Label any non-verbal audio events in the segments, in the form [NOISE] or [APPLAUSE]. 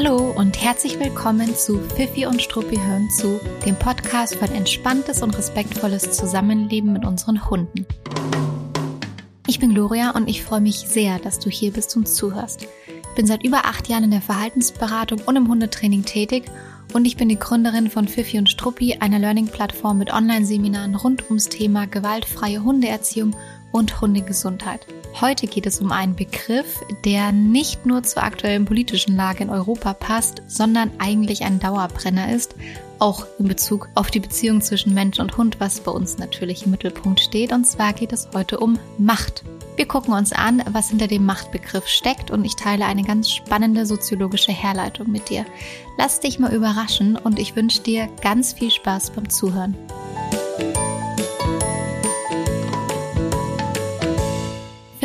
Hallo und herzlich willkommen zu Pfiffi und Struppi hören zu, dem Podcast für ein entspanntes und respektvolles Zusammenleben mit unseren Hunden. Ich bin Gloria und ich freue mich sehr, dass du hier bist und zuhörst. Ich bin seit über acht Jahren in der Verhaltensberatung und im Hundetraining tätig und ich bin die Gründerin von Pfiffi und Struppi, einer Learning-Plattform mit Online-Seminaren rund ums Thema gewaltfreie Hundeerziehung und Hundegesundheit. Heute geht es um einen Begriff, der nicht nur zur aktuellen politischen Lage in Europa passt, sondern eigentlich ein Dauerbrenner ist, auch in Bezug auf die Beziehung zwischen Mensch und Hund, was bei uns natürlich im Mittelpunkt steht. Und zwar geht es heute um Macht. Wir gucken uns an, was hinter dem Machtbegriff steckt und ich teile eine ganz spannende soziologische Herleitung mit dir. Lass dich mal überraschen und ich wünsche dir ganz viel Spaß beim Zuhören.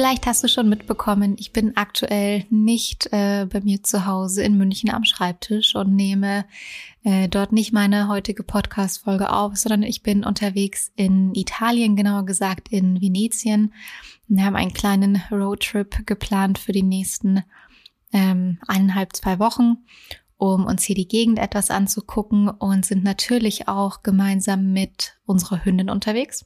Vielleicht hast du schon mitbekommen, ich bin aktuell nicht äh, bei mir zu Hause in München am Schreibtisch und nehme äh, dort nicht meine heutige Podcast-Folge auf, sondern ich bin unterwegs in Italien, genauer gesagt in Venetien. Wir haben einen kleinen Roadtrip geplant für die nächsten ähm, eineinhalb, zwei Wochen, um uns hier die Gegend etwas anzugucken und sind natürlich auch gemeinsam mit unserer Hündin unterwegs.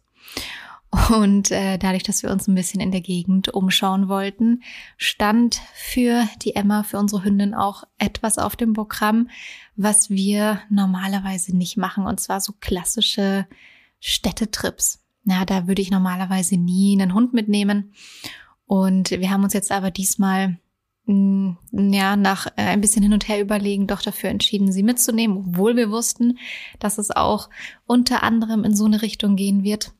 Und äh, dadurch, dass wir uns ein bisschen in der Gegend umschauen wollten, stand für die Emma, für unsere Hündin auch etwas auf dem Programm, was wir normalerweise nicht machen. Und zwar so klassische Städtetrips. Na, da würde ich normalerweise nie einen Hund mitnehmen. Und wir haben uns jetzt aber diesmal mm, ja, nach äh, ein bisschen hin und her überlegen, doch dafür entschieden, sie mitzunehmen, obwohl wir wussten, dass es auch unter anderem in so eine Richtung gehen wird.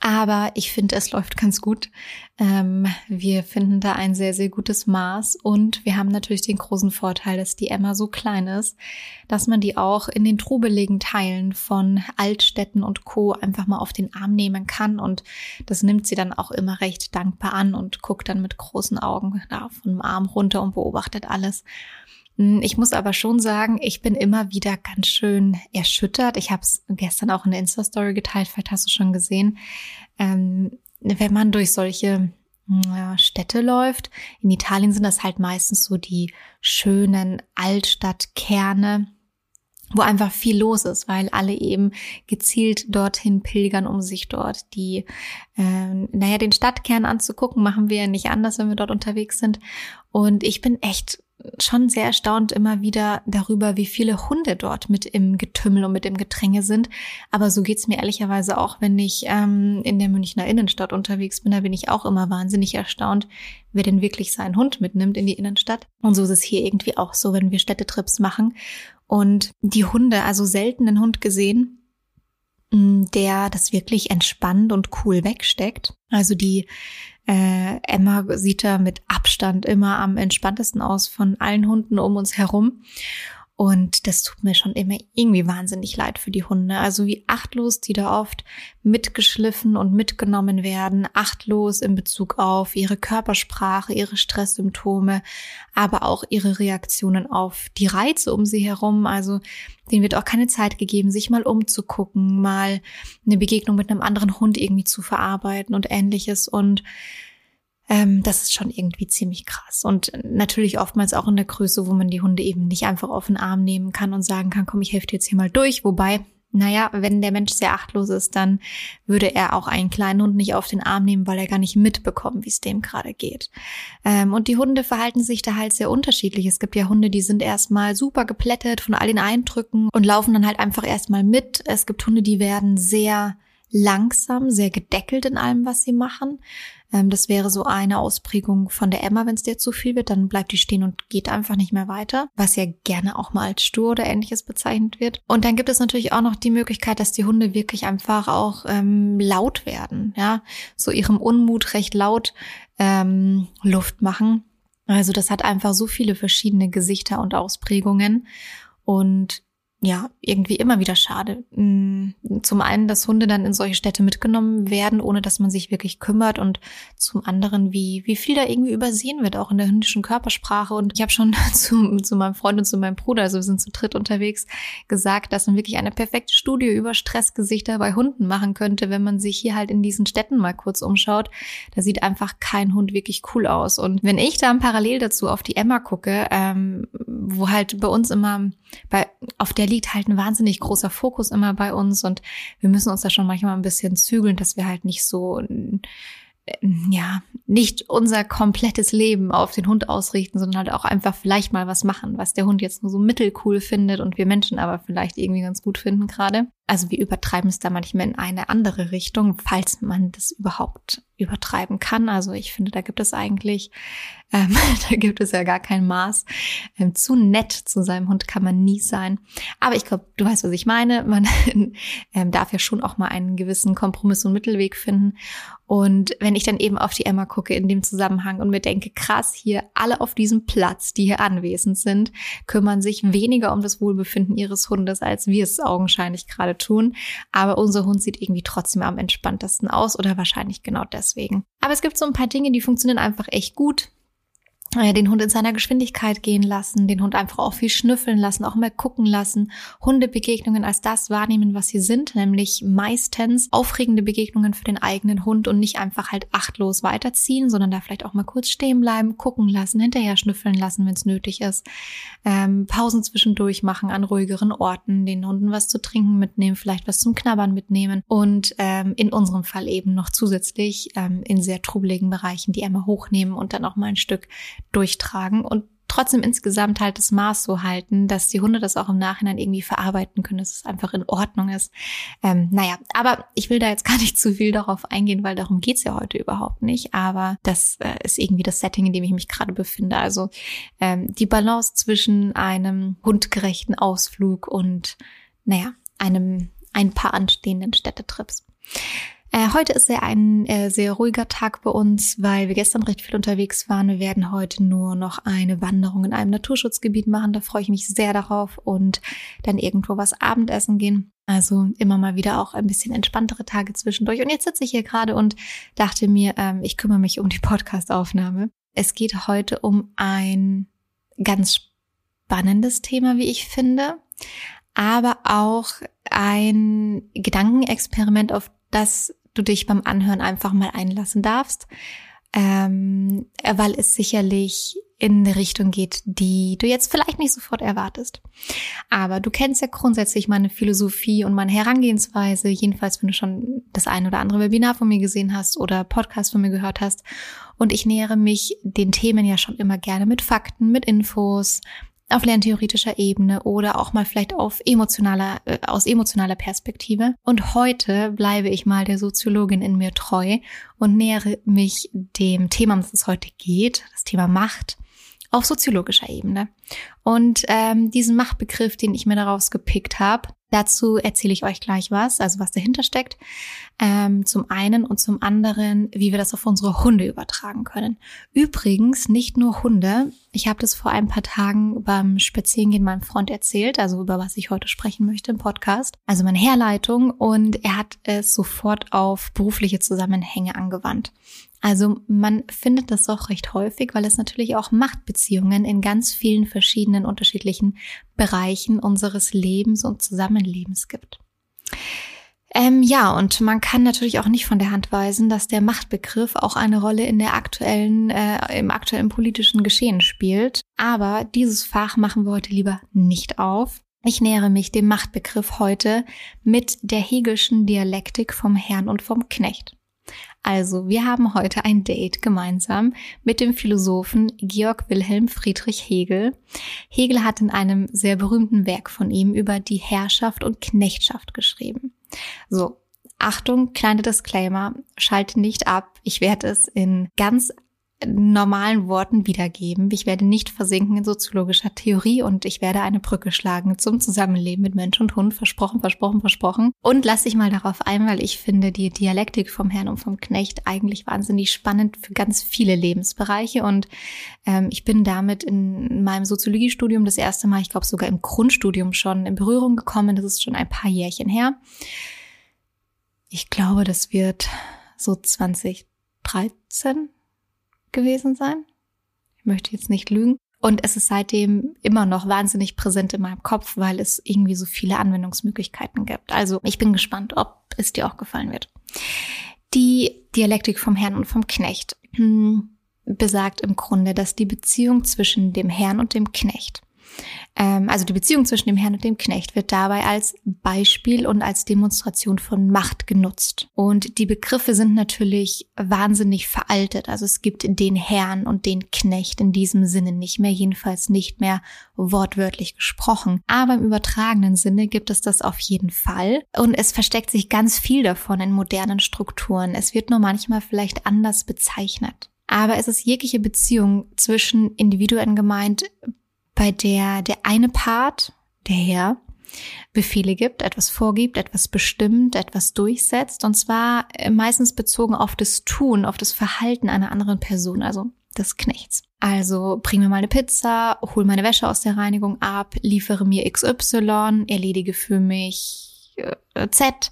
Aber ich finde, es läuft ganz gut. Ähm, wir finden da ein sehr, sehr gutes Maß und wir haben natürlich den großen Vorteil, dass die Emma so klein ist, dass man die auch in den trubeligen Teilen von Altstädten und Co. einfach mal auf den Arm nehmen kann und das nimmt sie dann auch immer recht dankbar an und guckt dann mit großen Augen da vom Arm runter und beobachtet alles. Hm, ich muss aber schon sagen, ich bin immer wieder ganz schön erschüttert. Ich habe es gestern auch in der Insta-Story geteilt, vielleicht hast du schon gesehen. Ähm, wenn man durch solche ja, Städte läuft, in Italien sind das halt meistens so die schönen Altstadtkerne, wo einfach viel los ist, weil alle eben gezielt dorthin pilgern, um sich dort die, äh, naja, den Stadtkern anzugucken. Machen wir ja nicht anders, wenn wir dort unterwegs sind. Und ich bin echt schon sehr erstaunt immer wieder darüber, wie viele Hunde dort mit im Getümmel und mit im Gedränge sind. Aber so geht's mir ehrlicherweise auch, wenn ich ähm, in der Münchner Innenstadt unterwegs bin. Da bin ich auch immer wahnsinnig erstaunt, wer denn wirklich seinen Hund mitnimmt in die Innenstadt. Und so ist es hier irgendwie auch so, wenn wir Städtetrips machen. Und die Hunde, also selten einen Hund gesehen, der das wirklich entspannt und cool wegsteckt. Also die äh, Emma sieht da mit Abstand immer am entspanntesten aus von allen Hunden um uns herum. Und das tut mir schon immer irgendwie wahnsinnig leid für die Hunde. Also wie achtlos die da oft mitgeschliffen und mitgenommen werden. Achtlos in Bezug auf ihre Körpersprache, ihre Stresssymptome, aber auch ihre Reaktionen auf die Reize um sie herum. Also denen wird auch keine Zeit gegeben, sich mal umzugucken, mal eine Begegnung mit einem anderen Hund irgendwie zu verarbeiten und ähnliches. Und ähm, das ist schon irgendwie ziemlich krass. Und natürlich oftmals auch in der Größe, wo man die Hunde eben nicht einfach auf den Arm nehmen kann und sagen kann, komm, ich helfe dir jetzt hier mal durch. Wobei, naja, wenn der Mensch sehr achtlos ist, dann würde er auch einen kleinen Hund nicht auf den Arm nehmen, weil er gar nicht mitbekommt, wie es dem gerade geht. Ähm, und die Hunde verhalten sich da halt sehr unterschiedlich. Es gibt ja Hunde, die sind erstmal super geplättet von all den Eindrücken und laufen dann halt einfach erstmal mit. Es gibt Hunde, die werden sehr langsam, sehr gedeckelt in allem, was sie machen. Ähm, das wäre so eine Ausprägung von der Emma, wenn es dir zu viel wird, dann bleibt die stehen und geht einfach nicht mehr weiter, was ja gerne auch mal als stur oder ähnliches bezeichnet wird. Und dann gibt es natürlich auch noch die Möglichkeit, dass die Hunde wirklich einfach auch ähm, laut werden, ja, so ihrem Unmut recht laut ähm, Luft machen. Also das hat einfach so viele verschiedene Gesichter und Ausprägungen und ja, irgendwie immer wieder schade. Mm, zum einen, dass Hunde dann in solche Städte mitgenommen werden, ohne dass man sich wirklich kümmert und zum anderen, wie, wie viel da irgendwie übersehen wird, auch in der hündischen Körpersprache. Und ich habe schon [LAUGHS] zu, zu meinem Freund und zu meinem Bruder, also wir sind zu dritt unterwegs, gesagt, dass man wirklich eine perfekte Studie über Stressgesichter bei Hunden machen könnte, wenn man sich hier halt in diesen Städten mal kurz umschaut. Da sieht einfach kein Hund wirklich cool aus. Und wenn ich dann parallel dazu auf die Emma gucke, ähm, wo halt bei uns immer bei, auf der liegt halt ein wahnsinnig großer Fokus immer bei uns und wir müssen uns da schon manchmal ein bisschen zügeln, dass wir halt nicht so ja, nicht unser komplettes Leben auf den Hund ausrichten, sondern halt auch einfach vielleicht mal was machen, was der Hund jetzt nur so mittelcool findet und wir Menschen aber vielleicht irgendwie ganz gut finden gerade. Also wir übertreiben es da manchmal in eine andere Richtung, falls man das überhaupt übertreiben kann. Also ich finde, da gibt es eigentlich, [LAUGHS] ähm, da gibt es ja gar kein Maß. Ähm, zu nett zu seinem Hund kann man nie sein. Aber ich glaube, du weißt, was ich meine. Man [LAUGHS] ähm, darf ja schon auch mal einen gewissen Kompromiss und Mittelweg finden. Und wenn ich dann eben auf die Emma gucke in dem Zusammenhang und mir denke, krass, hier alle auf diesem Platz, die hier anwesend sind, kümmern sich weniger um das Wohlbefinden ihres Hundes, als wir es augenscheinlich gerade tun. Aber unser Hund sieht irgendwie trotzdem am entspanntesten aus oder wahrscheinlich genau deswegen deswegen. Aber es gibt so ein paar Dinge, die funktionieren einfach echt gut den Hund in seiner Geschwindigkeit gehen lassen, den Hund einfach auch viel schnüffeln lassen, auch mal gucken lassen, Hundebegegnungen als das wahrnehmen, was sie sind, nämlich meistens aufregende Begegnungen für den eigenen Hund und nicht einfach halt achtlos weiterziehen, sondern da vielleicht auch mal kurz stehen bleiben, gucken lassen, hinterher schnüffeln lassen, wenn es nötig ist, ähm, Pausen zwischendurch machen an ruhigeren Orten, den Hunden was zu trinken mitnehmen, vielleicht was zum Knabbern mitnehmen und ähm, in unserem Fall eben noch zusätzlich ähm, in sehr trubeligen Bereichen die Emma hochnehmen und dann auch mal ein Stück durchtragen und trotzdem insgesamt halt das Maß so halten, dass die Hunde das auch im Nachhinein irgendwie verarbeiten können, dass es einfach in Ordnung ist. Ähm, naja, aber ich will da jetzt gar nicht zu viel darauf eingehen, weil darum geht's ja heute überhaupt nicht. Aber das äh, ist irgendwie das Setting, in dem ich mich gerade befinde. Also ähm, die Balance zwischen einem hundgerechten Ausflug und, naja, einem ein paar anstehenden Städtetrips. Äh, heute ist ja ein äh, sehr ruhiger Tag bei uns, weil wir gestern recht viel unterwegs waren. Wir werden heute nur noch eine Wanderung in einem Naturschutzgebiet machen. Da freue ich mich sehr darauf und dann irgendwo was Abendessen gehen. Also immer mal wieder auch ein bisschen entspanntere Tage zwischendurch. Und jetzt sitze ich hier gerade und dachte mir, ähm, ich kümmere mich um die Podcastaufnahme. Es geht heute um ein ganz spannendes Thema, wie ich finde, aber auch ein Gedankenexperiment, auf das du dich beim Anhören einfach mal einlassen darfst, ähm, weil es sicherlich in eine Richtung geht, die du jetzt vielleicht nicht sofort erwartest. Aber du kennst ja grundsätzlich meine Philosophie und meine Herangehensweise, jedenfalls wenn du schon das ein oder andere Webinar von mir gesehen hast oder Podcast von mir gehört hast. Und ich nähere mich den Themen ja schon immer gerne mit Fakten, mit Infos, auf lerntheoretischer Ebene oder auch mal vielleicht auf emotionaler, äh, aus emotionaler Perspektive. Und heute bleibe ich mal der Soziologin in mir treu und nähere mich dem Thema, um das es heute geht, das Thema Macht, auf soziologischer Ebene. Und ähm, diesen Machtbegriff, den ich mir daraus gepickt habe, dazu erzähle ich euch gleich was, also was dahinter steckt. Ähm, zum einen und zum anderen, wie wir das auf unsere Hunde übertragen können. Übrigens nicht nur Hunde. Ich habe das vor ein paar Tagen beim Spazierengehen meinem Freund erzählt, also über was ich heute sprechen möchte im Podcast. Also meine Herleitung und er hat es sofort auf berufliche Zusammenhänge angewandt. Also man findet das auch recht häufig, weil es natürlich auch Machtbeziehungen in ganz vielen verschiedenen unterschiedlichen Bereichen unseres Lebens und Zusammenlebens gibt. Ähm, ja, und man kann natürlich auch nicht von der Hand weisen, dass der Machtbegriff auch eine Rolle in der aktuellen, äh, im aktuellen politischen Geschehen spielt. Aber dieses Fach machen wir heute lieber nicht auf. Ich nähere mich dem Machtbegriff heute mit der Hegelschen Dialektik vom Herrn und vom Knecht. Also, wir haben heute ein Date gemeinsam mit dem Philosophen Georg Wilhelm Friedrich Hegel. Hegel hat in einem sehr berühmten Werk von ihm über die Herrschaft und Knechtschaft geschrieben. So, Achtung, kleine Disclaimer, schalte nicht ab. Ich werde es in ganz normalen Worten wiedergeben. Ich werde nicht versinken in soziologischer Theorie und ich werde eine Brücke schlagen zum Zusammenleben mit Mensch und Hund. Versprochen, versprochen, versprochen. Und lass dich mal darauf ein, weil ich finde die Dialektik vom Herrn und vom Knecht eigentlich wahnsinnig spannend für ganz viele Lebensbereiche. Und ähm, ich bin damit in meinem Soziologiestudium das erste Mal, ich glaube sogar im Grundstudium schon in Berührung gekommen. Das ist schon ein paar Jährchen her. Ich glaube, das wird so 2013 gewesen sein. Ich möchte jetzt nicht lügen. Und es ist seitdem immer noch wahnsinnig präsent in meinem Kopf, weil es irgendwie so viele Anwendungsmöglichkeiten gibt. Also ich bin gespannt, ob es dir auch gefallen wird. Die Dialektik vom Herrn und vom Knecht hm, besagt im Grunde, dass die Beziehung zwischen dem Herrn und dem Knecht also die Beziehung zwischen dem Herrn und dem Knecht wird dabei als Beispiel und als Demonstration von Macht genutzt. Und die Begriffe sind natürlich wahnsinnig veraltet. Also es gibt den Herrn und den Knecht in diesem Sinne nicht mehr, jedenfalls nicht mehr wortwörtlich gesprochen. Aber im übertragenen Sinne gibt es das auf jeden Fall. Und es versteckt sich ganz viel davon in modernen Strukturen. Es wird nur manchmal vielleicht anders bezeichnet. Aber es ist jegliche Beziehung zwischen Individuen gemeint, bei der der eine Part, der Herr, Befehle gibt, etwas vorgibt, etwas bestimmt, etwas durchsetzt, und zwar äh, meistens bezogen auf das Tun, auf das Verhalten einer anderen Person, also des Knechts. Also bring mir mal eine Pizza, hol meine Wäsche aus der Reinigung ab, liefere mir XY, erledige für mich äh, Z.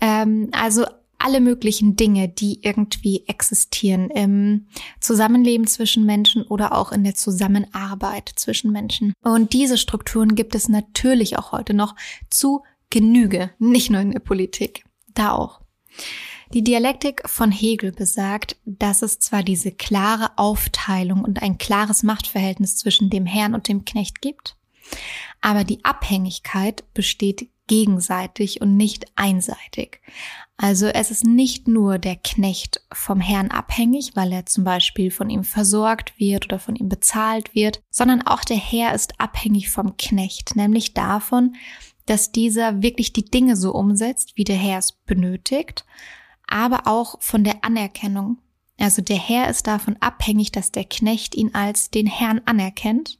Ähm, also alle möglichen Dinge, die irgendwie existieren im Zusammenleben zwischen Menschen oder auch in der Zusammenarbeit zwischen Menschen. Und diese Strukturen gibt es natürlich auch heute noch zu Genüge, nicht nur in der Politik, da auch. Die Dialektik von Hegel besagt, dass es zwar diese klare Aufteilung und ein klares Machtverhältnis zwischen dem Herrn und dem Knecht gibt, aber die Abhängigkeit besteht gegenseitig und nicht einseitig. Also es ist nicht nur der Knecht vom Herrn abhängig, weil er zum Beispiel von ihm versorgt wird oder von ihm bezahlt wird, sondern auch der Herr ist abhängig vom Knecht, nämlich davon, dass dieser wirklich die Dinge so umsetzt, wie der Herr es benötigt, aber auch von der Anerkennung. Also der Herr ist davon abhängig, dass der Knecht ihn als den Herrn anerkennt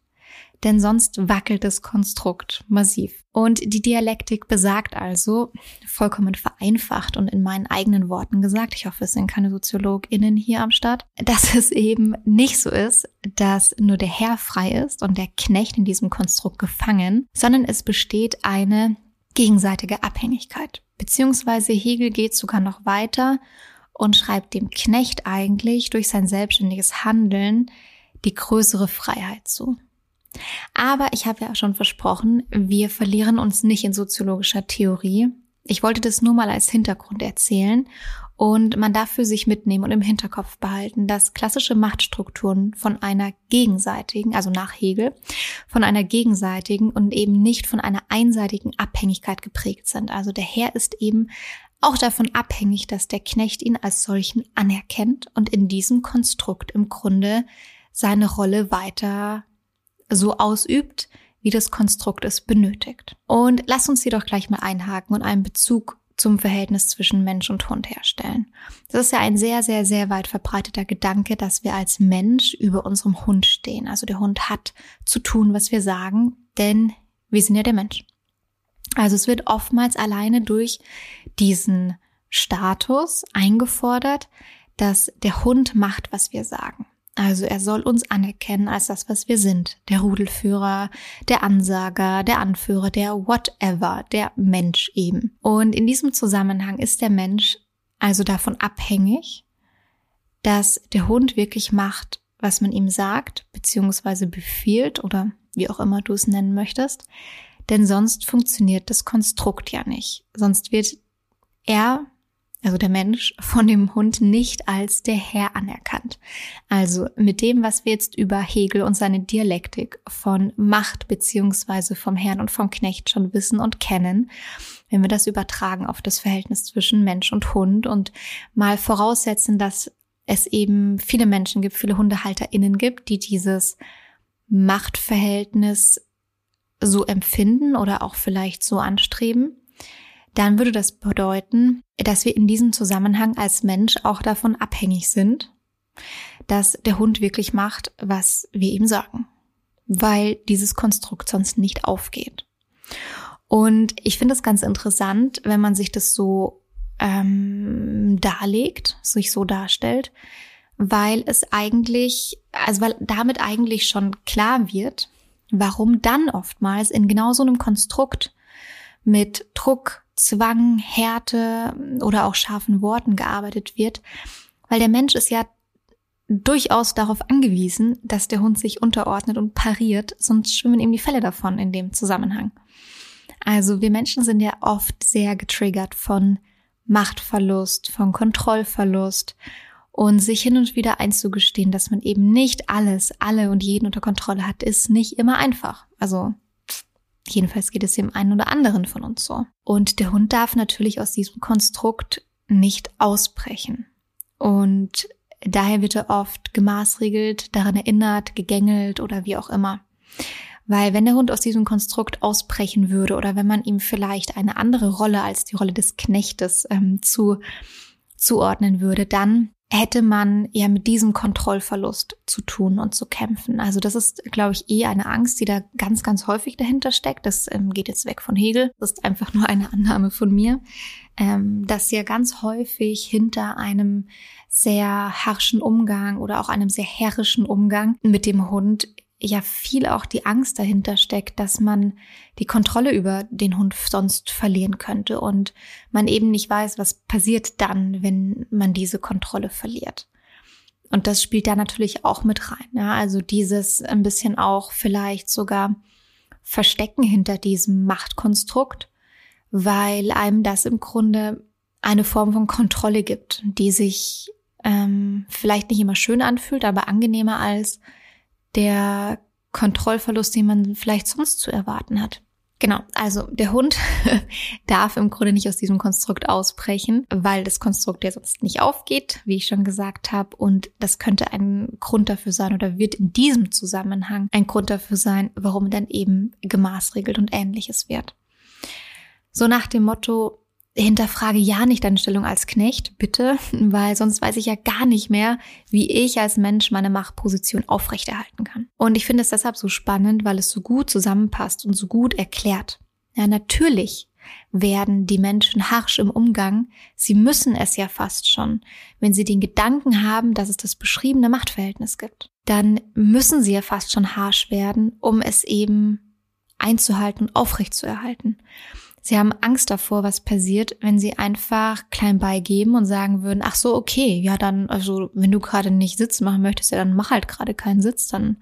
denn sonst wackelt das Konstrukt massiv. Und die Dialektik besagt also, vollkommen vereinfacht und in meinen eigenen Worten gesagt, ich hoffe, es sind keine SoziologInnen hier am Start, dass [LAUGHS] es eben nicht so ist, dass nur der Herr frei ist und der Knecht in diesem Konstrukt gefangen, sondern es besteht eine gegenseitige Abhängigkeit. Beziehungsweise Hegel geht sogar noch weiter und schreibt dem Knecht eigentlich durch sein selbstständiges Handeln die größere Freiheit zu. Aber ich habe ja schon versprochen, wir verlieren uns nicht in soziologischer Theorie. Ich wollte das nur mal als Hintergrund erzählen und man darf für sich mitnehmen und im Hinterkopf behalten, dass klassische Machtstrukturen von einer gegenseitigen, also nach Hegel, von einer gegenseitigen und eben nicht von einer einseitigen Abhängigkeit geprägt sind. Also der Herr ist eben auch davon abhängig, dass der Knecht ihn als solchen anerkennt und in diesem Konstrukt im Grunde seine Rolle weiter so ausübt, wie das Konstrukt es benötigt. Und lass uns jedoch gleich mal einhaken und einen Bezug zum Verhältnis zwischen Mensch und Hund herstellen. Das ist ja ein sehr, sehr, sehr weit verbreiteter Gedanke, dass wir als Mensch über unserem Hund stehen. Also der Hund hat zu tun, was wir sagen, denn wir sind ja der Mensch. Also es wird oftmals alleine durch diesen Status eingefordert, dass der Hund macht, was wir sagen. Also er soll uns anerkennen als das, was wir sind. Der Rudelführer, der Ansager, der Anführer, der whatever, der Mensch eben. Und in diesem Zusammenhang ist der Mensch also davon abhängig, dass der Hund wirklich macht, was man ihm sagt, beziehungsweise befiehlt oder wie auch immer du es nennen möchtest. Denn sonst funktioniert das Konstrukt ja nicht. Sonst wird er also der Mensch, von dem Hund nicht als der Herr anerkannt. Also mit dem, was wir jetzt über Hegel und seine Dialektik von Macht beziehungsweise vom Herrn und vom Knecht schon wissen und kennen, wenn wir das übertragen auf das Verhältnis zwischen Mensch und Hund und mal voraussetzen, dass es eben viele Menschen gibt, viele HundehalterInnen gibt, die dieses Machtverhältnis so empfinden oder auch vielleicht so anstreben, dann würde das bedeuten, dass wir in diesem Zusammenhang als Mensch auch davon abhängig sind, dass der Hund wirklich macht, was wir ihm sagen, weil dieses Konstrukt sonst nicht aufgeht. Und ich finde es ganz interessant, wenn man sich das so ähm, darlegt, sich so darstellt, weil es eigentlich, also weil damit eigentlich schon klar wird, warum dann oftmals in genau so einem Konstrukt mit Druck, Zwang, Härte oder auch scharfen Worten gearbeitet wird, weil der Mensch ist ja durchaus darauf angewiesen, dass der Hund sich unterordnet und pariert, sonst schwimmen ihm die Fälle davon in dem Zusammenhang. Also wir Menschen sind ja oft sehr getriggert von Machtverlust, von Kontrollverlust und sich hin und wieder einzugestehen, dass man eben nicht alles, alle und jeden unter Kontrolle hat, ist nicht immer einfach. Also jedenfalls geht es dem einen oder anderen von uns so. Und der Hund darf natürlich aus diesem Konstrukt nicht ausbrechen. Und daher wird er oft gemaßregelt, daran erinnert, gegängelt oder wie auch immer. Weil wenn der Hund aus diesem Konstrukt ausbrechen würde oder wenn man ihm vielleicht eine andere Rolle als die Rolle des Knechtes ähm, zu, zuordnen würde, dann hätte man ja mit diesem Kontrollverlust zu tun und zu kämpfen. Also das ist, glaube ich, eh eine Angst, die da ganz, ganz häufig dahinter steckt. Das ähm, geht jetzt weg von Hegel. Das ist einfach nur eine Annahme von mir, ähm, dass ja ganz häufig hinter einem sehr harschen Umgang oder auch einem sehr herrischen Umgang mit dem Hund ja viel auch die Angst dahinter steckt, dass man die Kontrolle über den Hund sonst verlieren könnte und man eben nicht weiß, was passiert dann, wenn man diese Kontrolle verliert. Und das spielt da natürlich auch mit rein. Ja? Also dieses ein bisschen auch vielleicht sogar Verstecken hinter diesem Machtkonstrukt, weil einem das im Grunde eine Form von Kontrolle gibt, die sich ähm, vielleicht nicht immer schön anfühlt, aber angenehmer als der Kontrollverlust, den man vielleicht sonst zu erwarten hat. Genau, also der Hund [LAUGHS] darf im Grunde nicht aus diesem Konstrukt ausbrechen, weil das Konstrukt ja sonst nicht aufgeht, wie ich schon gesagt habe. Und das könnte ein Grund dafür sein oder wird in diesem Zusammenhang ein Grund dafür sein, warum dann eben gemaßregelt und ähnliches wird. So nach dem Motto, hinterfrage ja nicht deine Stellung als Knecht, bitte, [LAUGHS] weil sonst weiß ich ja gar nicht mehr, wie ich als Mensch meine Machtposition aufrechterhalten kann. Und ich finde es deshalb so spannend, weil es so gut zusammenpasst und so gut erklärt. Ja, natürlich werden die Menschen harsch im Umgang. Sie müssen es ja fast schon. Wenn sie den Gedanken haben, dass es das beschriebene Machtverhältnis gibt, dann müssen sie ja fast schon harsch werden, um es eben einzuhalten und aufrechtzuerhalten. Sie haben Angst davor, was passiert, wenn sie einfach klein beigeben und sagen würden, ach so, okay, ja dann, also wenn du gerade nicht Sitz machen möchtest, ja dann mach halt gerade keinen Sitz, dann,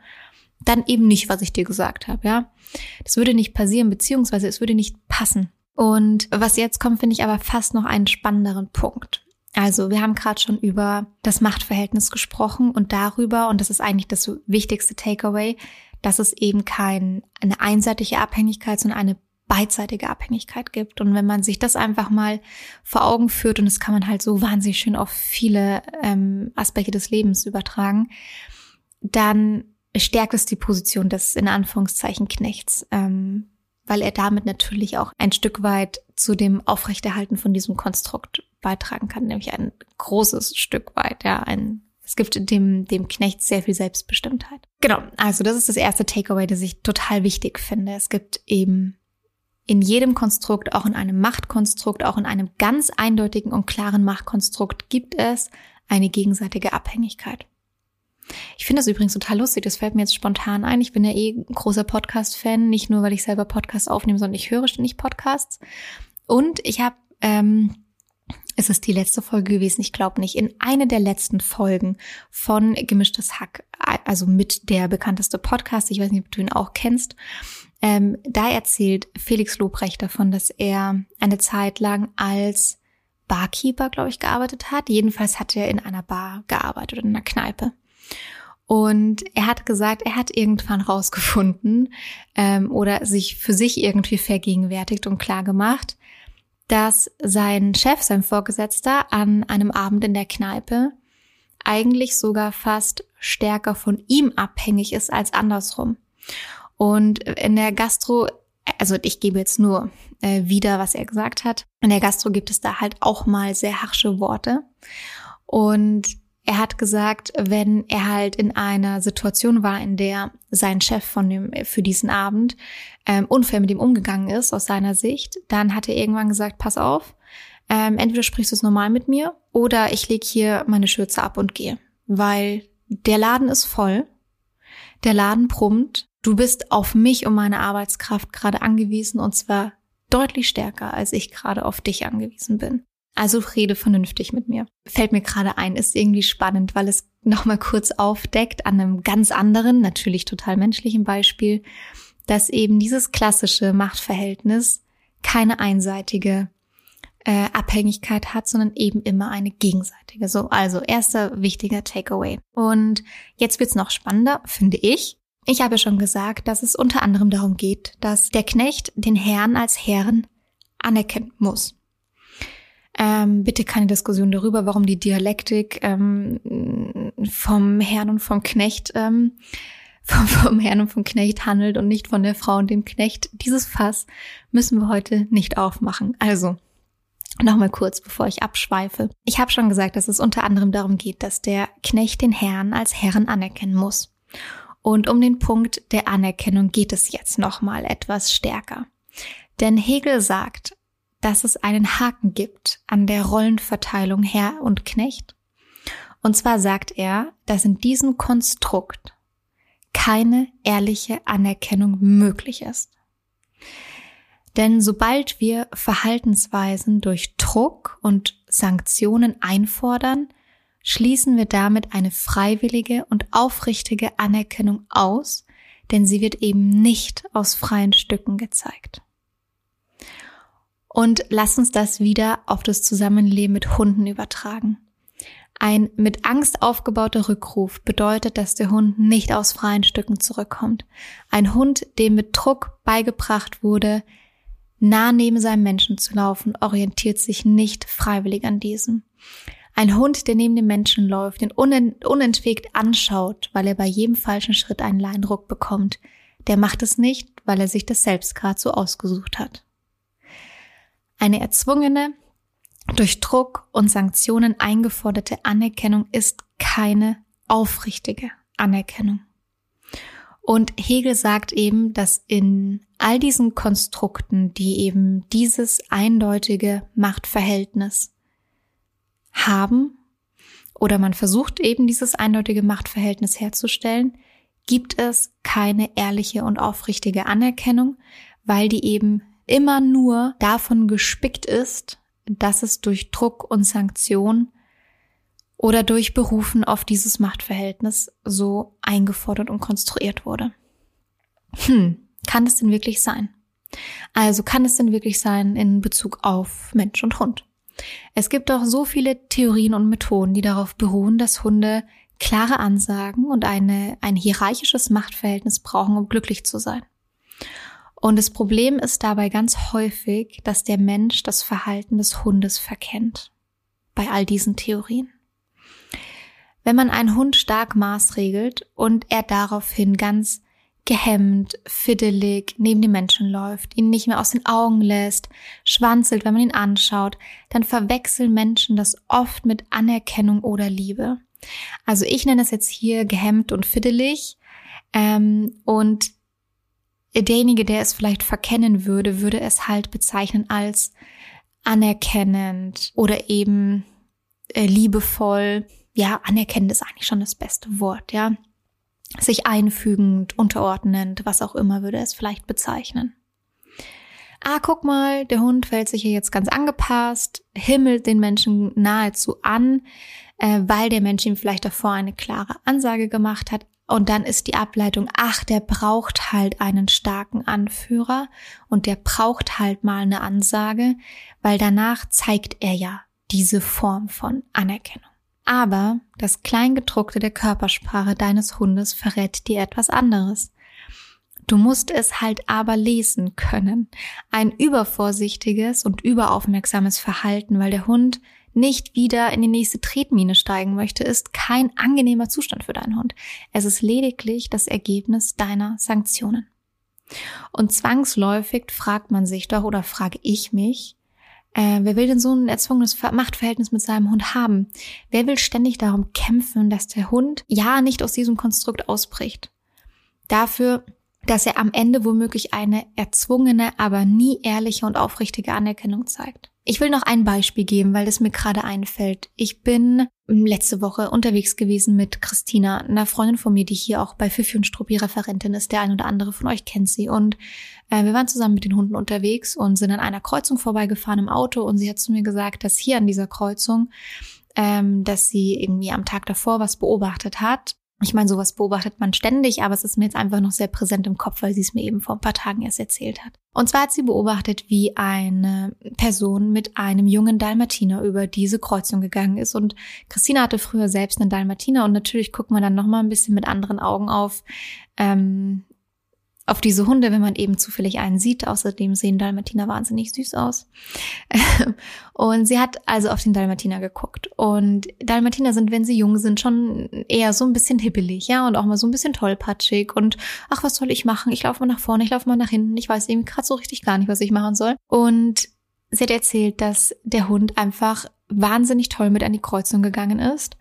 dann eben nicht, was ich dir gesagt habe, ja. Das würde nicht passieren, beziehungsweise es würde nicht passen. Und was jetzt kommt, finde ich aber fast noch einen spannenderen Punkt. Also wir haben gerade schon über das Machtverhältnis gesprochen und darüber, und das ist eigentlich das wichtigste Takeaway, dass es eben kein, eine einseitige Abhängigkeit, sondern eine beidseitige Abhängigkeit gibt. Und wenn man sich das einfach mal vor Augen führt, und das kann man halt so wahnsinnig schön auf viele ähm, Aspekte des Lebens übertragen, dann stärkt es die Position des in Anführungszeichen Knechts, ähm, weil er damit natürlich auch ein Stück weit zu dem Aufrechterhalten von diesem Konstrukt beitragen kann, nämlich ein großes Stück weit, ja, ein es gibt dem, dem Knecht sehr viel Selbstbestimmtheit. Genau, also das ist das erste Takeaway, das ich total wichtig finde. Es gibt eben in jedem Konstrukt, auch in einem Machtkonstrukt, auch in einem ganz eindeutigen und klaren Machtkonstrukt gibt es eine gegenseitige Abhängigkeit. Ich finde das übrigens total lustig, das fällt mir jetzt spontan ein. Ich bin ja eh großer Podcast-Fan, nicht nur, weil ich selber Podcasts aufnehme, sondern ich höre ständig Podcasts. Und ich habe, ähm, es ist die letzte Folge gewesen, ich glaube nicht, in eine der letzten Folgen von Gemischtes Hack, also mit der bekannteste Podcast, ich weiß nicht, ob du ihn auch kennst, ähm, da erzählt Felix Lobrecht davon, dass er eine Zeit lang als Barkeeper, glaube ich, gearbeitet hat. Jedenfalls hat er in einer Bar gearbeitet, in einer Kneipe. Und er hat gesagt, er hat irgendwann rausgefunden ähm, oder sich für sich irgendwie vergegenwärtigt und klar gemacht, dass sein Chef, sein Vorgesetzter an einem Abend in der Kneipe eigentlich sogar fast stärker von ihm abhängig ist als andersrum. Und in der Gastro, also ich gebe jetzt nur äh, wieder, was er gesagt hat. In der Gastro gibt es da halt auch mal sehr harsche Worte. Und Er hat gesagt, wenn er halt in einer Situation war, in der sein Chef von dem für diesen Abend ähm, unfair mit ihm umgegangen ist aus seiner Sicht, dann hat er irgendwann gesagt: Pass auf, ähm, entweder sprichst du es normal mit mir oder ich lege hier meine Schürze ab und gehe, weil der Laden ist voll, der Laden brummt, du bist auf mich und meine Arbeitskraft gerade angewiesen und zwar deutlich stärker, als ich gerade auf dich angewiesen bin. Also rede vernünftig mit mir. Fällt mir gerade ein, ist irgendwie spannend, weil es nochmal kurz aufdeckt an einem ganz anderen, natürlich total menschlichen Beispiel, dass eben dieses klassische Machtverhältnis keine einseitige äh, Abhängigkeit hat, sondern eben immer eine gegenseitige. So, also erster wichtiger Takeaway. Und jetzt wird's noch spannender, finde ich. Ich habe schon gesagt, dass es unter anderem darum geht, dass der Knecht den Herrn als Herrn anerkennen muss. Ähm, bitte keine Diskussion darüber, warum die Dialektik ähm, vom Herrn und vom Knecht ähm, [LAUGHS] vom, vom Herrn und vom Knecht handelt und nicht von der Frau und dem Knecht. Dieses Fass müssen wir heute nicht aufmachen. Also, Nochmal kurz, bevor ich abschweife. Ich habe schon gesagt, dass es unter anderem darum geht, dass der Knecht den Herrn als Herren anerkennen muss. Und um den Punkt der Anerkennung geht es jetzt nochmal etwas stärker. Denn Hegel sagt, dass es einen Haken gibt an der Rollenverteilung Herr und Knecht. Und zwar sagt er, dass in diesem Konstrukt keine ehrliche Anerkennung möglich ist. Denn sobald wir Verhaltensweisen durch Druck und Sanktionen einfordern, schließen wir damit eine freiwillige und aufrichtige Anerkennung aus, denn sie wird eben nicht aus freien Stücken gezeigt. Und lass uns das wieder auf das Zusammenleben mit Hunden übertragen. Ein mit Angst aufgebauter Rückruf bedeutet, dass der Hund nicht aus freien Stücken zurückkommt. Ein Hund, dem mit Druck beigebracht wurde, nah neben seinem Menschen zu laufen, orientiert sich nicht freiwillig an diesem. Ein Hund, der neben dem Menschen läuft, den unentwegt anschaut, weil er bei jedem falschen Schritt einen Leindruck bekommt, der macht es nicht, weil er sich das selbst gerade so ausgesucht hat. Eine erzwungene, durch Druck und Sanktionen eingeforderte Anerkennung ist keine aufrichtige Anerkennung. Und Hegel sagt eben, dass in all diesen Konstrukten, die eben dieses eindeutige Machtverhältnis haben, oder man versucht eben dieses eindeutige Machtverhältnis herzustellen, gibt es keine ehrliche und aufrichtige Anerkennung, weil die eben immer nur davon gespickt ist, dass es durch Druck und Sanktion oder durch Berufen auf dieses Machtverhältnis so eingefordert und konstruiert wurde. Hm, kann es denn wirklich sein? Also kann es denn wirklich sein in Bezug auf Mensch und Hund? Es gibt auch so viele Theorien und Methoden, die darauf beruhen, dass Hunde klare Ansagen und eine, ein hierarchisches Machtverhältnis brauchen, um glücklich zu sein. Und das Problem ist dabei ganz häufig, dass der Mensch das Verhalten des Hundes verkennt. Bei all diesen Theorien. Wenn man einen Hund stark maßregelt und er daraufhin ganz gehemmt, fiddelig neben den Menschen läuft, ihn nicht mehr aus den Augen lässt, schwanzelt, wenn man ihn anschaut, dann verwechseln Menschen das oft mit Anerkennung oder Liebe. Also ich nenne es jetzt hier gehemmt und fiddelig. Ähm, und derjenige, der es vielleicht verkennen würde, würde es halt bezeichnen als anerkennend oder eben äh, liebevoll. Ja, anerkennend ist eigentlich schon das beste Wort, ja. Sich einfügend, unterordnend, was auch immer würde es vielleicht bezeichnen. Ah, guck mal, der Hund fällt sich hier jetzt ganz angepasst, himmelt den Menschen nahezu an, äh, weil der Mensch ihm vielleicht davor eine klare Ansage gemacht hat, und dann ist die Ableitung, ach, der braucht halt einen starken Anführer und der braucht halt mal eine Ansage, weil danach zeigt er ja diese Form von Anerkennung. Aber das Kleingedruckte der Körpersprache deines Hundes verrät dir etwas anderes. Du musst es halt aber lesen können. Ein übervorsichtiges und überaufmerksames Verhalten, weil der Hund nicht wieder in die nächste Tretmine steigen möchte, ist kein angenehmer Zustand für deinen Hund. Es ist lediglich das Ergebnis deiner Sanktionen. Und zwangsläufig fragt man sich doch oder frage ich mich, Äh, wer will denn so ein erzwungenes Machtverhältnis mit seinem Hund haben? Wer will ständig darum kämpfen, dass der Hund ja nicht aus diesem Konstrukt ausbricht? Dafür, dass er am Ende womöglich eine erzwungene, aber nie ehrliche und aufrichtige Anerkennung zeigt. Ich will noch ein Beispiel geben, weil es mir gerade einfällt. Ich bin letzte Woche unterwegs gewesen mit Christina, einer Freundin von mir, die hier auch bei Fifi und Struppi Referentin ist. Der ein oder andere von euch kennt sie. Und äh, wir waren zusammen mit den Hunden unterwegs und sind an einer Kreuzung vorbeigefahren im Auto. Und sie hat zu mir gesagt, dass hier an dieser Kreuzung, ähm, dass sie irgendwie am Tag davor was beobachtet hat ich meine, sowas beobachtet man ständig, aber es ist mir jetzt einfach noch sehr präsent im Kopf, weil sie es mir eben vor ein paar Tagen erst erzählt hat. Und zwar hat sie beobachtet, wie eine Person mit einem jungen Dalmatiner über diese Kreuzung gegangen ist. Und Christina hatte früher selbst einen Dalmatiner und natürlich guckt man dann nochmal ein bisschen mit anderen Augen auf, ähm, auf diese Hunde, wenn man eben zufällig einen sieht. Außerdem sehen Dalmatiner wahnsinnig süß aus. [LAUGHS] und sie hat also auf den Dalmatiner geguckt. Und Dalmatiner sind, wenn sie jung sind, schon eher so ein bisschen hibbelig, ja, und auch mal so ein bisschen tollpatschig. Und ach, was soll ich machen? Ich laufe mal nach vorne, ich laufe mal nach hinten. Ich weiß eben gerade so richtig gar nicht, was ich machen soll. Und sie hat erzählt, dass der Hund einfach wahnsinnig toll mit an die Kreuzung gegangen ist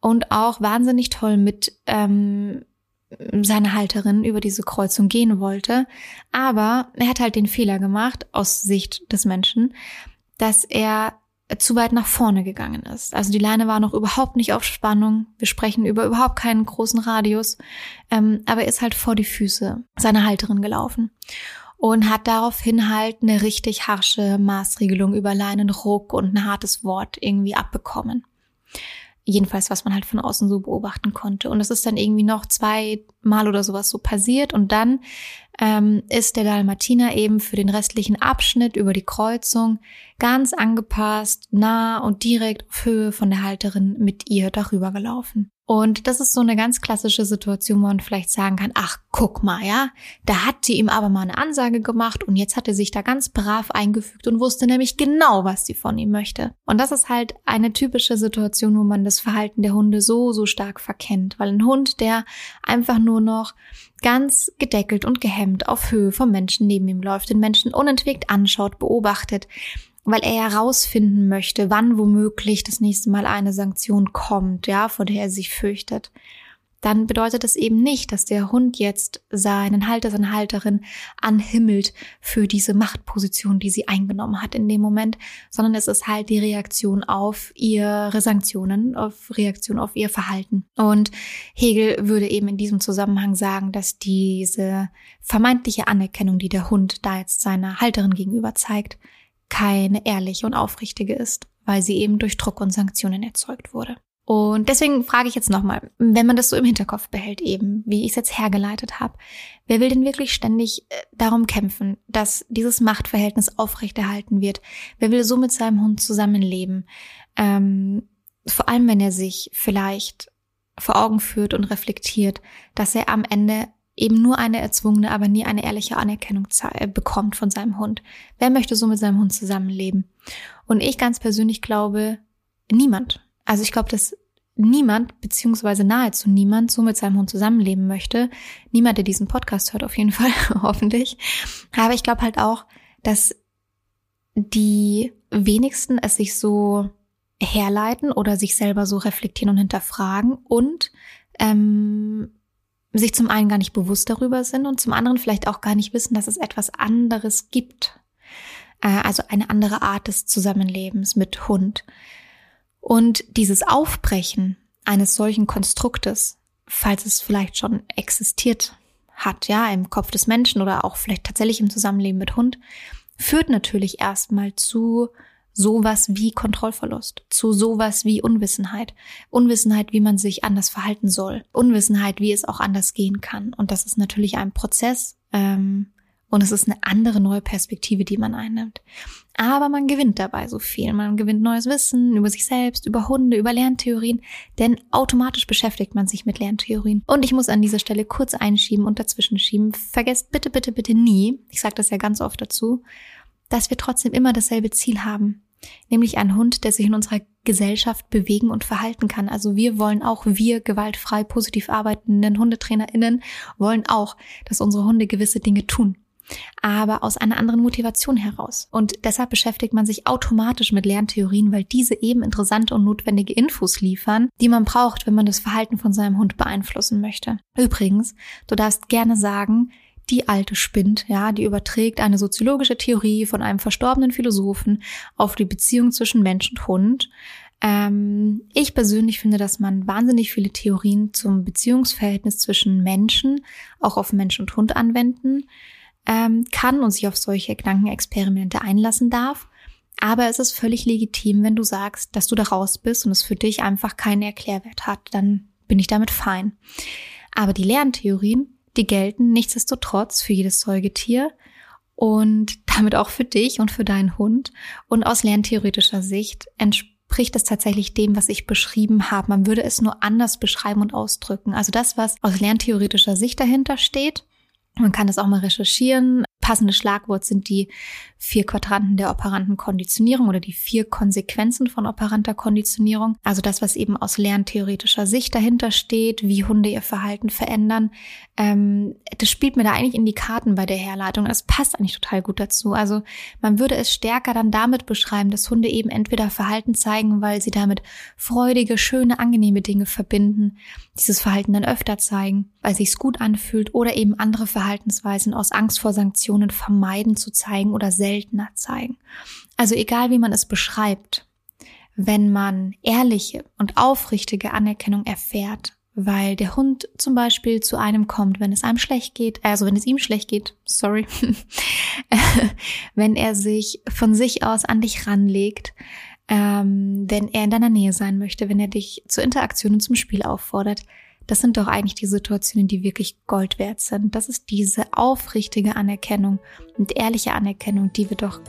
und auch wahnsinnig toll mit ähm, seine Halterin über diese Kreuzung gehen wollte. Aber er hat halt den Fehler gemacht, aus Sicht des Menschen, dass er zu weit nach vorne gegangen ist. Also die Leine war noch überhaupt nicht auf Spannung. Wir sprechen über überhaupt keinen großen Radius. Ähm, aber er ist halt vor die Füße seiner Halterin gelaufen und hat daraufhin halt eine richtig harsche Maßregelung über Leinenruck und ein hartes Wort irgendwie abbekommen. Jedenfalls, was man halt von außen so beobachten konnte. Und es ist dann irgendwie noch zweimal oder sowas so passiert. Und dann ähm, ist der Dalmatiner eben für den restlichen Abschnitt über die Kreuzung ganz angepasst, nah und direkt auf Höhe von der Halterin mit ihr darüber gelaufen. Und das ist so eine ganz klassische Situation, wo man vielleicht sagen kann, ach, guck mal, ja, da hat sie ihm aber mal eine Ansage gemacht und jetzt hat er sich da ganz brav eingefügt und wusste nämlich genau, was sie von ihm möchte. Und das ist halt eine typische Situation, wo man das Verhalten der Hunde so, so stark verkennt, weil ein Hund, der einfach nur noch ganz gedeckelt und gehemmt auf Höhe vom Menschen neben ihm läuft, den Menschen unentwegt anschaut, beobachtet, weil er herausfinden möchte, wann womöglich das nächste Mal eine Sanktion kommt, ja, vor der er sich fürchtet. Dann bedeutet es eben nicht, dass der Hund jetzt seinen Halter, seine Halterin anhimmelt für diese Machtposition, die sie eingenommen hat in dem Moment, sondern es ist halt die Reaktion auf ihre Sanktionen, auf Reaktion auf ihr Verhalten. Und Hegel würde eben in diesem Zusammenhang sagen, dass diese vermeintliche Anerkennung, die der Hund da jetzt seiner Halterin gegenüber zeigt, keine ehrliche und aufrichtige ist, weil sie eben durch Druck und Sanktionen erzeugt wurde. Und deswegen frage ich jetzt nochmal, wenn man das so im Hinterkopf behält, eben, wie ich es jetzt hergeleitet habe, wer will denn wirklich ständig äh, darum kämpfen, dass dieses Machtverhältnis aufrechterhalten wird? Wer will so mit seinem Hund zusammenleben? Ähm, vor allem, wenn er sich vielleicht vor Augen führt und reflektiert, dass er am Ende eben nur eine erzwungene, aber nie eine ehrliche Anerkennung äh, bekommt von seinem Hund. Wer möchte so mit seinem Hund zusammenleben? Und ich ganz persönlich glaube, niemand. Also ich glaube, dass niemand, beziehungsweise nahezu niemand, so mit seinem Hund zusammenleben möchte. Niemand, der diesen Podcast hört, auf jeden [LAUGHS] Fall, hoffentlich. Aber ich glaube halt auch, dass die wenigsten es sich so herleiten oder sich selber so reflektieren und hinterfragen und ähm, sich zum einen gar nicht bewusst darüber sind und zum anderen vielleicht auch gar nicht wissen, dass es etwas anderes gibt. Äh, also eine andere Art des Zusammenlebens mit Hund. Und dieses Aufbrechen eines solchen Konstruktes, falls es vielleicht schon existiert hat, ja, im Kopf des Menschen oder auch vielleicht tatsächlich im Zusammenleben mit Hund, führt natürlich erstmal zu sowas wie Kontrollverlust, zu sowas wie Unwissenheit. Unwissenheit, wie man sich anders verhalten soll. Unwissenheit, wie es auch anders gehen kann. Und das ist natürlich ein Prozess. Ähm, und es ist eine andere neue Perspektive, die man einnimmt. Aber man gewinnt dabei so viel. Man gewinnt neues Wissen über sich selbst, über Hunde, über Lerntheorien, denn automatisch beschäftigt man sich mit Lerntheorien. Und ich muss an dieser Stelle kurz einschieben und dazwischen schieben. Vergesst bitte, bitte, bitte nie, ich sage das ja ganz oft dazu, dass wir trotzdem immer dasselbe Ziel haben nämlich ein Hund, der sich in unserer Gesellschaft bewegen und verhalten kann. Also wir wollen auch, wir gewaltfrei positiv arbeitenden HundetrainerInnen wollen auch, dass unsere Hunde gewisse Dinge tun. aber aus einer anderen Motivation heraus. Und deshalb beschäftigt man sich automatisch mit Lerntheorien, weil diese eben interessante und notwendige Infos liefern, die man braucht, wenn man das Verhalten von seinem Hund beeinflussen möchte. Übrigens, du darfst gerne sagen, die alte spinnt, ja, die überträgt eine soziologische Theorie von einem verstorbenen Philosophen auf die Beziehung zwischen Mensch und Hund. Ähm, ich persönlich finde, dass man wahnsinnig viele Theorien zum Beziehungsverhältnis zwischen Menschen auch auf Mensch und Hund anwenden ähm, kann und sich auf solche Gedankenexperimente einlassen darf. Aber es ist völlig legitim, wenn du sagst, dass du da raus bist und es für dich einfach keinen Erklärwert hat, dann bin ich damit fein. Aber die Lerntheorien, die gelten nichtsdestotrotz für jedes Säugetier und damit auch für dich und für deinen Hund. Und aus lerntheoretischer Sicht entspricht es tatsächlich dem, was ich beschrieben habe. Man würde es nur anders beschreiben und ausdrücken. Also das, was aus lerntheoretischer Sicht dahinter steht, man kann das auch mal recherchieren. Passende Schlagwort sind die vier Quadranten der operanten Konditionierung oder die vier Konsequenzen von operanter Konditionierung. Also das, was eben aus lerntheoretischer Sicht dahinter steht, wie Hunde ihr Verhalten verändern. Ähm, das spielt mir da eigentlich in die Karten bei der Herleitung. Das passt eigentlich total gut dazu. Also man würde es stärker dann damit beschreiben, dass Hunde eben entweder Verhalten zeigen, weil sie damit freudige, schöne, angenehme Dinge verbinden, dieses Verhalten dann öfter zeigen, weil sich's gut anfühlt oder eben andere Verhaltensweisen aus Angst vor Sanktionen vermeiden zu zeigen oder seltener zeigen. Also egal wie man es beschreibt, wenn man ehrliche und aufrichtige Anerkennung erfährt, weil der Hund zum Beispiel zu einem kommt, wenn es einem schlecht geht, also wenn es ihm schlecht geht, sorry, [LAUGHS] wenn er sich von sich aus an dich ranlegt, ähm, wenn er in deiner Nähe sein möchte, wenn er dich zur Interaktion und zum Spiel auffordert, das sind doch eigentlich die Situationen, die wirklich Gold wert sind. Das ist diese aufrichtige Anerkennung und ehrliche Anerkennung, die wir doch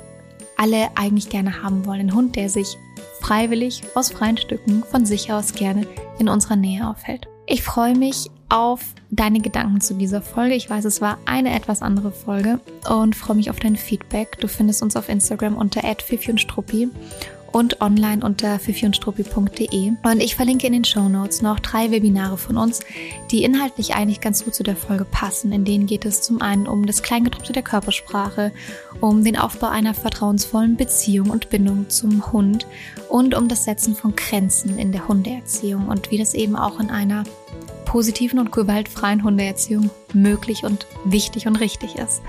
alle eigentlich gerne haben wollen. Ein Hund, der sich freiwillig aus freien Stücken von sich aus gerne in unserer Nähe aufhält. Ich freue mich auf deine Gedanken zu dieser Folge. Ich weiß, es war eine etwas andere Folge und freue mich auf dein Feedback. Du findest uns auf Instagram unter @fifi und online unter fifiundstruppi.de. Und ich verlinke in den Show Notes noch drei Webinare von uns, die inhaltlich eigentlich ganz gut zu der Folge passen. In denen geht es zum einen um das Kleingedruckte der Körpersprache, um den Aufbau einer vertrauensvollen Beziehung und Bindung zum Hund und um das Setzen von Grenzen in der Hundeerziehung und wie das eben auch in einer positiven und gewaltfreien Hundeerziehung möglich und wichtig und richtig ist.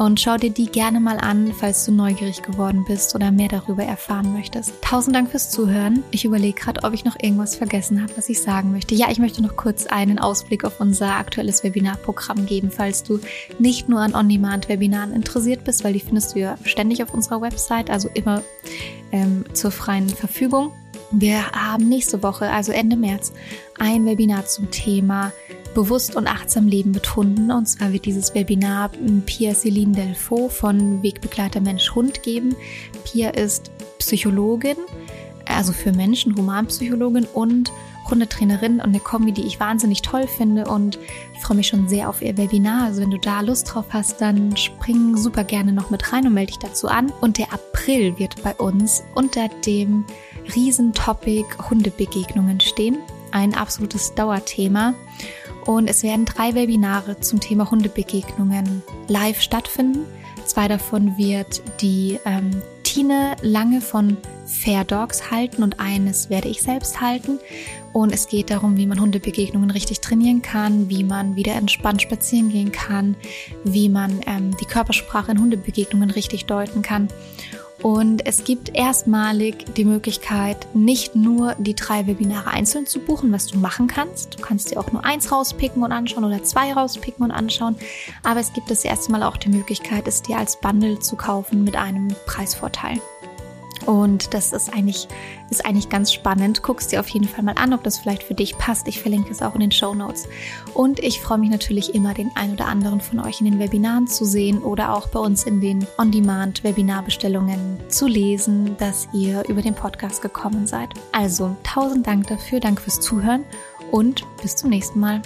Und schau dir die gerne mal an, falls du neugierig geworden bist oder mehr darüber erfahren möchtest. Tausend Dank fürs Zuhören. Ich überlege gerade, ob ich noch irgendwas vergessen habe, was ich sagen möchte. Ja, ich möchte noch kurz einen Ausblick auf unser aktuelles Webinarprogramm geben, falls du nicht nur an On-Demand-Webinaren interessiert bist, weil die findest du ja ständig auf unserer Website, also immer ähm, zur freien Verfügung. Wir haben nächste Woche, also Ende März, ein Webinar zum Thema bewusst und achtsam leben mit Hunden. Und zwar wird dieses Webinar Pia Celine Delfaux von Wegbegleiter Mensch Hund geben. Pia ist Psychologin, also für Menschen, Humanpsychologin und Hundetrainerin und eine Kombi, die ich wahnsinnig toll finde und ich freue mich schon sehr auf ihr Webinar. Also wenn du da Lust drauf hast, dann spring super gerne noch mit rein und melde dich dazu an. Und der April wird bei uns unter dem Riesentopic Hundebegegnungen stehen. Ein absolutes Dauerthema. Und es werden drei Webinare zum Thema Hundebegegnungen live stattfinden. Zwei davon wird die ähm, Tine Lange von Fair Dogs halten und eines werde ich selbst halten. Und es geht darum, wie man Hundebegegnungen richtig trainieren kann, wie man wieder entspannt spazieren gehen kann, wie man ähm, die Körpersprache in Hundebegegnungen richtig deuten kann. Und es gibt erstmalig die Möglichkeit, nicht nur die drei Webinare einzeln zu buchen, was du machen kannst. Du kannst dir auch nur eins rauspicken und anschauen oder zwei rauspicken und anschauen. Aber es gibt das erste Mal auch die Möglichkeit, es dir als Bundle zu kaufen mit einem Preisvorteil. Und das ist eigentlich, ist eigentlich ganz spannend. Guckst dir auf jeden Fall mal an, ob das vielleicht für dich passt. Ich verlinke es auch in den Show Notes. Und ich freue mich natürlich immer, den ein oder anderen von euch in den Webinaren zu sehen oder auch bei uns in den On-Demand-Webinarbestellungen zu lesen, dass ihr über den Podcast gekommen seid. Also tausend Dank dafür, danke fürs Zuhören und bis zum nächsten Mal.